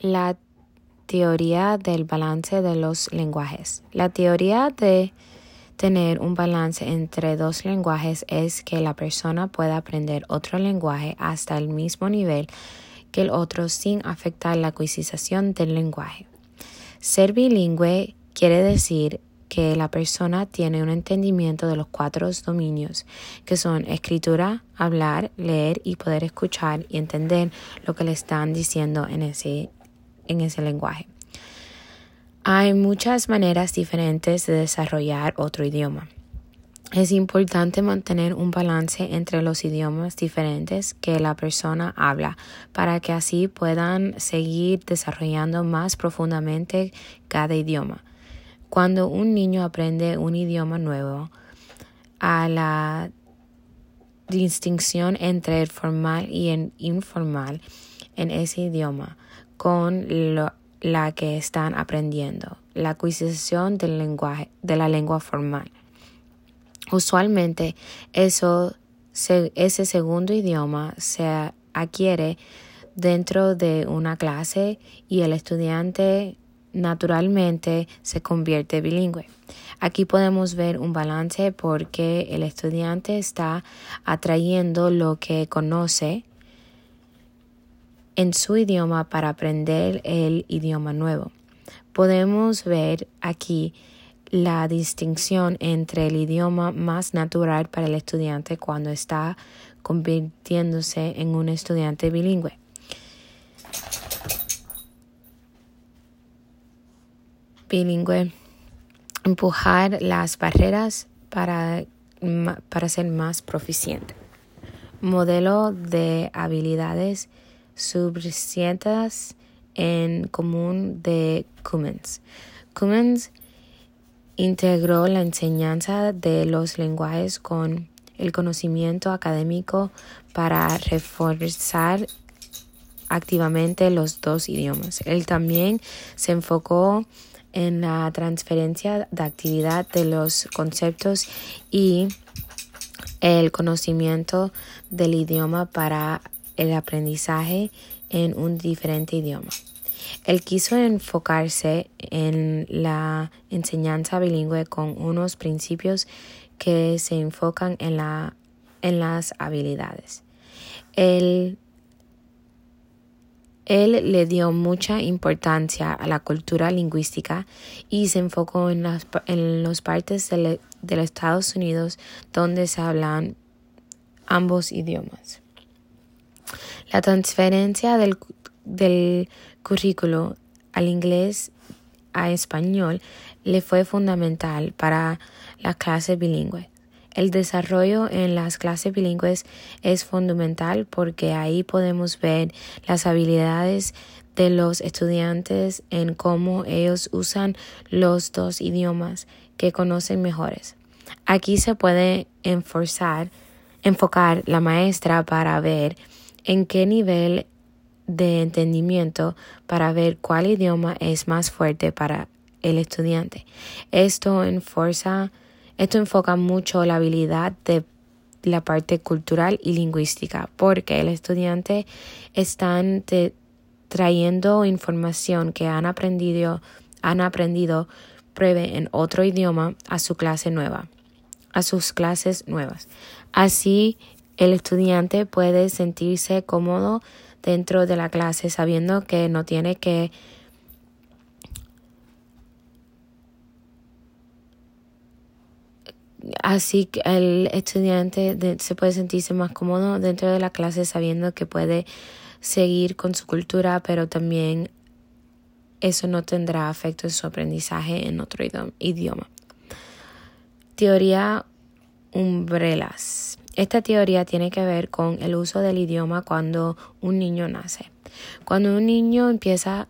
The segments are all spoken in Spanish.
la teoría del balance de los lenguajes. La teoría de tener un balance entre dos lenguajes es que la persona pueda aprender otro lenguaje hasta el mismo nivel que el otro sin afectar la adquisición del lenguaje. Ser bilingüe quiere decir que la persona tiene un entendimiento de los cuatro dominios, que son escritura, hablar, leer y poder escuchar y entender lo que le están diciendo en ese, en ese lenguaje. Hay muchas maneras diferentes de desarrollar otro idioma. Es importante mantener un balance entre los idiomas diferentes que la persona habla para que así puedan seguir desarrollando más profundamente cada idioma. Cuando un niño aprende un idioma nuevo, a la distinción entre el formal y el informal en ese idioma con la que están aprendiendo, la adquisición del lenguaje, de la lengua formal. Usualmente eso, ese segundo idioma se adquiere dentro de una clase y el estudiante naturalmente se convierte bilingüe. Aquí podemos ver un balance porque el estudiante está atrayendo lo que conoce en su idioma para aprender el idioma nuevo. Podemos ver aquí la distinción entre el idioma más natural para el estudiante cuando está convirtiéndose en un estudiante bilingüe. Bilingüe. Empujar las barreras para, para ser más proficiente. Modelo de habilidades suficientes en común de Cummins. Cummins integró la enseñanza de los lenguajes con el conocimiento académico para reforzar activamente los dos idiomas. Él también se enfocó en la transferencia de actividad de los conceptos y el conocimiento del idioma para el aprendizaje en un diferente idioma. Él quiso enfocarse en la enseñanza bilingüe con unos principios que se enfocan en, la, en las habilidades. Él, él le dio mucha importancia a la cultura lingüística y se enfocó en las en partes de, los Estados Unidos donde se hablan ambos idiomas. La transferencia del, del currículo al inglés a español le fue fundamental para las clases bilingües. El desarrollo en las clases bilingües es fundamental porque ahí podemos ver las habilidades de los estudiantes en cómo ellos usan los dos idiomas que conocen mejores. Aquí se puede enforzar, enfocar la maestra para ver en qué nivel de entendimiento para ver cuál idioma es más fuerte para el estudiante. Esto, enforza, esto enfoca mucho la habilidad de la parte cultural y lingüística porque el estudiante está trayendo información que han aprendido, han aprendido pruebe en otro idioma a su clase nueva, a sus clases nuevas. Así el estudiante puede sentirse cómodo dentro de la clase sabiendo que no tiene que así que el estudiante se puede sentirse más cómodo dentro de la clase sabiendo que puede seguir con su cultura pero también eso no tendrá efecto en su aprendizaje en otro idioma. Teoría umbrellas. Esta teoría tiene que ver con el uso del idioma cuando un niño nace. Cuando un niño empieza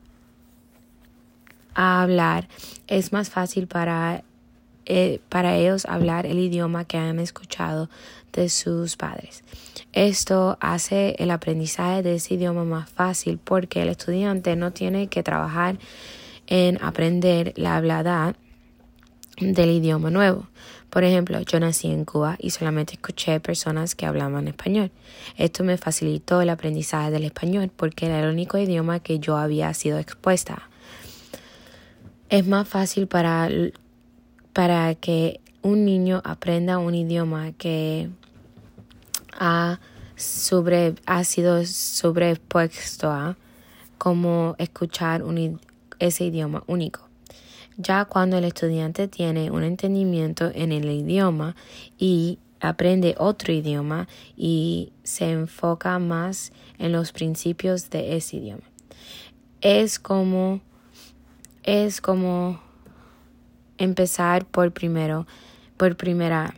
a hablar, es más fácil para, eh, para ellos hablar el idioma que han escuchado de sus padres. Esto hace el aprendizaje de ese idioma más fácil porque el estudiante no tiene que trabajar en aprender la hablada del idioma nuevo, Por ejemplo, yo nací en Cuba y solamente escuché personas que hablaban español. Esto me facilitó el aprendizaje del español porque era el único idioma que yo había sido expuesta. Es más fácil para, para que un niño aprenda un idioma que ha, sobre, ha sido sobrepuesto a como escuchar un, ese idioma único. Ya cuando el estudiante tiene un entendimiento en el idioma y aprende otro idioma y se enfoca más en los principios de ese idioma. Es como es como empezar por primero por primera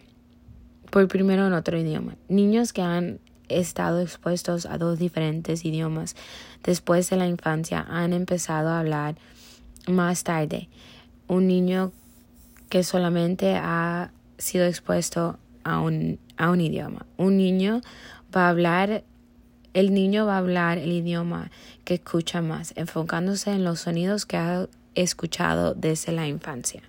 por primero en otro idioma. Niños que han estado expuestos a dos diferentes idiomas después de la infancia han empezado a hablar más tarde. Un niño que solamente ha sido expuesto a un, a un idioma. Un niño va a hablar, el niño va a hablar el idioma que escucha más, enfocándose en los sonidos que ha escuchado desde la infancia.